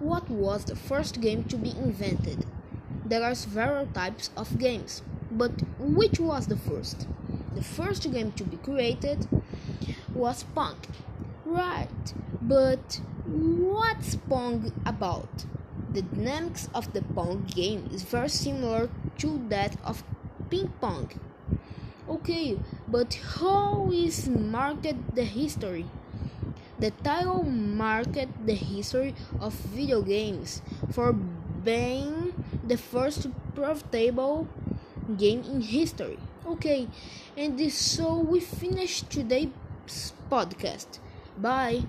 What was the first game to be invented? There are several types of games, but which was the first? The first game to be created was Pong. Right, but what's Pong about? The dynamics of the Pong game is very similar to that of ping pong. Okay, but how is marked the history? The title marked the history of video games for being the first profitable game in history. Okay, and so we finish today's podcast. Bye.